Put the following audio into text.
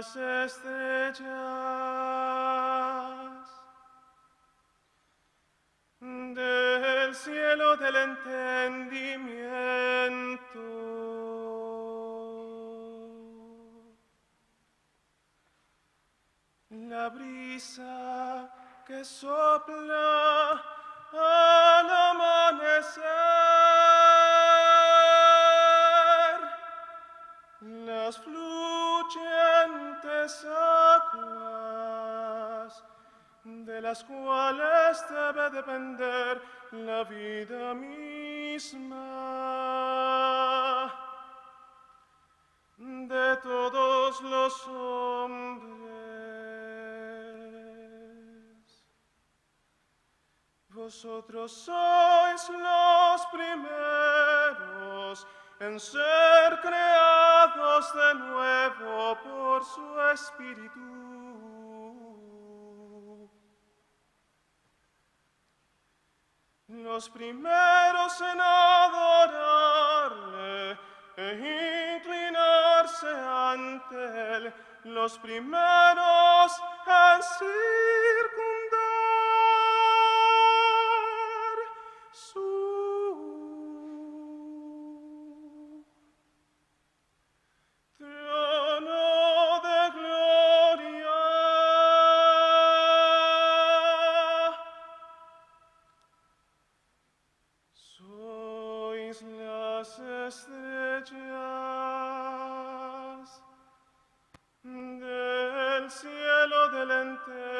las estrellas del cielo del entendimiento. La brisa que sopla al amanecer, las fluyentes aguas de las cuales debe depender la vida misma de todos los hombres. Vosotros sois los primeros en ser creados de nuevo por su Espíritu. Los primeros en adorarle e inclinarse ante él, los primeros del cielo del ente